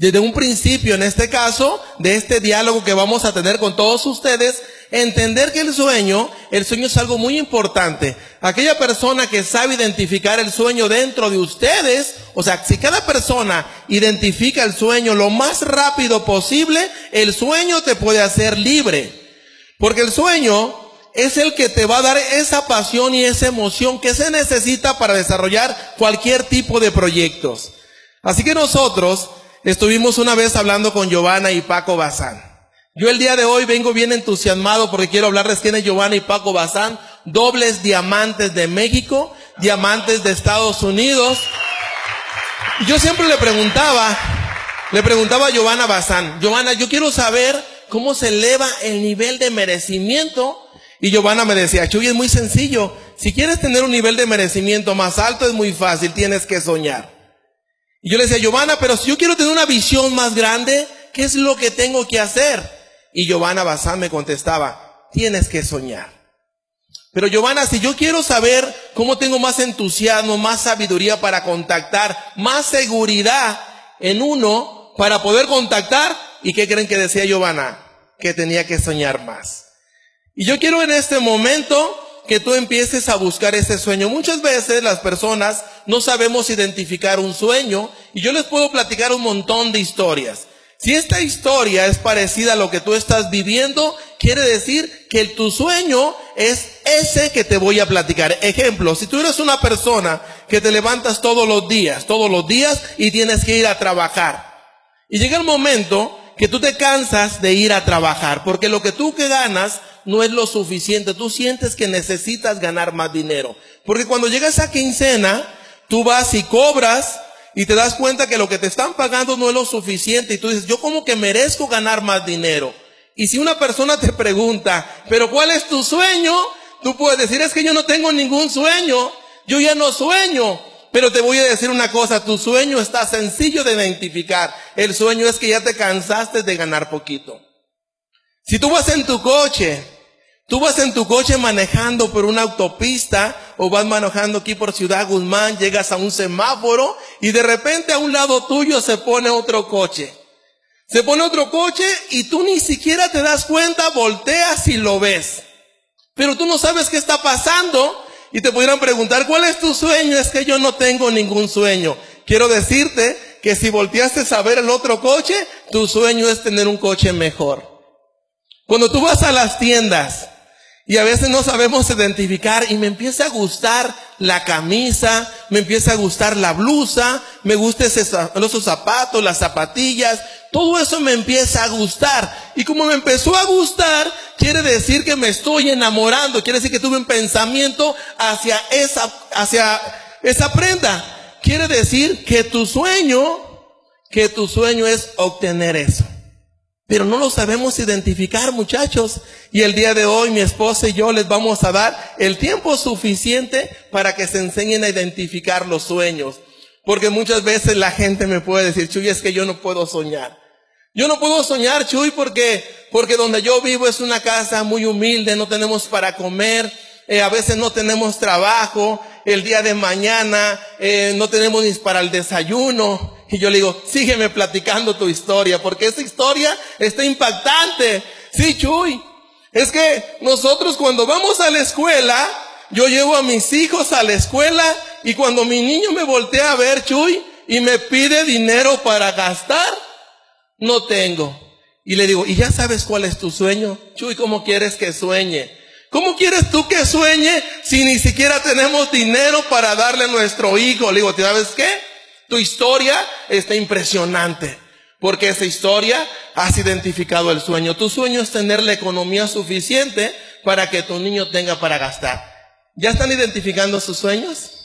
desde un principio, en este caso, de este diálogo que vamos a tener con todos ustedes, entender que el sueño, el sueño es algo muy importante. Aquella persona que sabe identificar el sueño dentro de ustedes, o sea, si cada persona identifica el sueño lo más rápido posible, el sueño te puede hacer libre. Porque el sueño es el que te va a dar esa pasión y esa emoción que se necesita para desarrollar cualquier tipo de proyectos. Así que nosotros estuvimos una vez hablando con Giovanna y Paco Bazán. Yo el día de hoy vengo bien entusiasmado porque quiero hablarles quién es Giovanna y Paco Bazán, dobles diamantes de México, diamantes de Estados Unidos. Yo siempre le preguntaba, le preguntaba a Giovanna Bazán, Giovanna, yo quiero saber cómo se eleva el nivel de merecimiento. Y Giovanna me decía, Chuy, es muy sencillo. Si quieres tener un nivel de merecimiento más alto, es muy fácil, tienes que soñar. Y yo le decía, Giovanna, pero si yo quiero tener una visión más grande, ¿qué es lo que tengo que hacer? Y Giovanna Bazán me contestaba, tienes que soñar. Pero Giovanna, si yo quiero saber cómo tengo más entusiasmo, más sabiduría para contactar, más seguridad en uno para poder contactar, ¿y qué creen que decía Giovanna? Que tenía que soñar más. Y yo quiero en este momento que tú empieces a buscar ese sueño. Muchas veces las personas no sabemos identificar un sueño y yo les puedo platicar un montón de historias. Si esta historia es parecida a lo que tú estás viviendo, quiere decir que tu sueño es ese que te voy a platicar. Ejemplo, si tú eres una persona que te levantas todos los días, todos los días y tienes que ir a trabajar. Y llega el momento que tú te cansas de ir a trabajar, porque lo que tú que ganas no es lo suficiente. Tú sientes que necesitas ganar más dinero. Porque cuando llega esa quincena, tú vas y cobras y te das cuenta que lo que te están pagando no es lo suficiente. Y tú dices, yo como que merezco ganar más dinero. Y si una persona te pregunta, pero ¿cuál es tu sueño? Tú puedes decir, es que yo no tengo ningún sueño. Yo ya no sueño. Pero te voy a decir una cosa, tu sueño está sencillo de identificar. El sueño es que ya te cansaste de ganar poquito. Si tú vas en tu coche, tú vas en tu coche manejando por una autopista o vas manejando aquí por Ciudad Guzmán, llegas a un semáforo y de repente a un lado tuyo se pone otro coche. Se pone otro coche y tú ni siquiera te das cuenta, volteas y lo ves. Pero tú no sabes qué está pasando y te pudieran preguntar, ¿cuál es tu sueño? Es que yo no tengo ningún sueño. Quiero decirte que si volteaste a ver el otro coche, tu sueño es tener un coche mejor. Cuando tú vas a las tiendas y a veces no sabemos identificar y me empieza a gustar la camisa, me empieza a gustar la blusa, me gusta esos zapatos, las zapatillas, todo eso me empieza a gustar. Y como me empezó a gustar, quiere decir que me estoy enamorando, quiere decir que tuve un pensamiento hacia esa, hacia esa prenda. Quiere decir que tu sueño, que tu sueño es obtener eso. Pero no lo sabemos identificar, muchachos. Y el día de hoy mi esposa y yo les vamos a dar el tiempo suficiente para que se enseñen a identificar los sueños. Porque muchas veces la gente me puede decir, Chuy, es que yo no puedo soñar. Yo no puedo soñar, Chuy, porque, porque donde yo vivo es una casa muy humilde, no tenemos para comer, eh, a veces no tenemos trabajo, el día de mañana eh, no tenemos ni para el desayuno. Y yo le digo, sígueme platicando tu historia, porque esa historia está impactante. Sí, Chuy. Es que nosotros cuando vamos a la escuela, yo llevo a mis hijos a la escuela y cuando mi niño me voltea a ver, Chuy, y me pide dinero para gastar, no tengo. Y le digo, ¿y ya sabes cuál es tu sueño? Chuy, ¿cómo quieres que sueñe? ¿Cómo quieres tú que sueñe si ni siquiera tenemos dinero para darle a nuestro hijo? Le digo, ¿sabes qué? Tu historia está impresionante. Porque esa historia has identificado el sueño. Tu sueño es tener la economía suficiente para que tu niño tenga para gastar. ¿Ya están identificando sus sueños?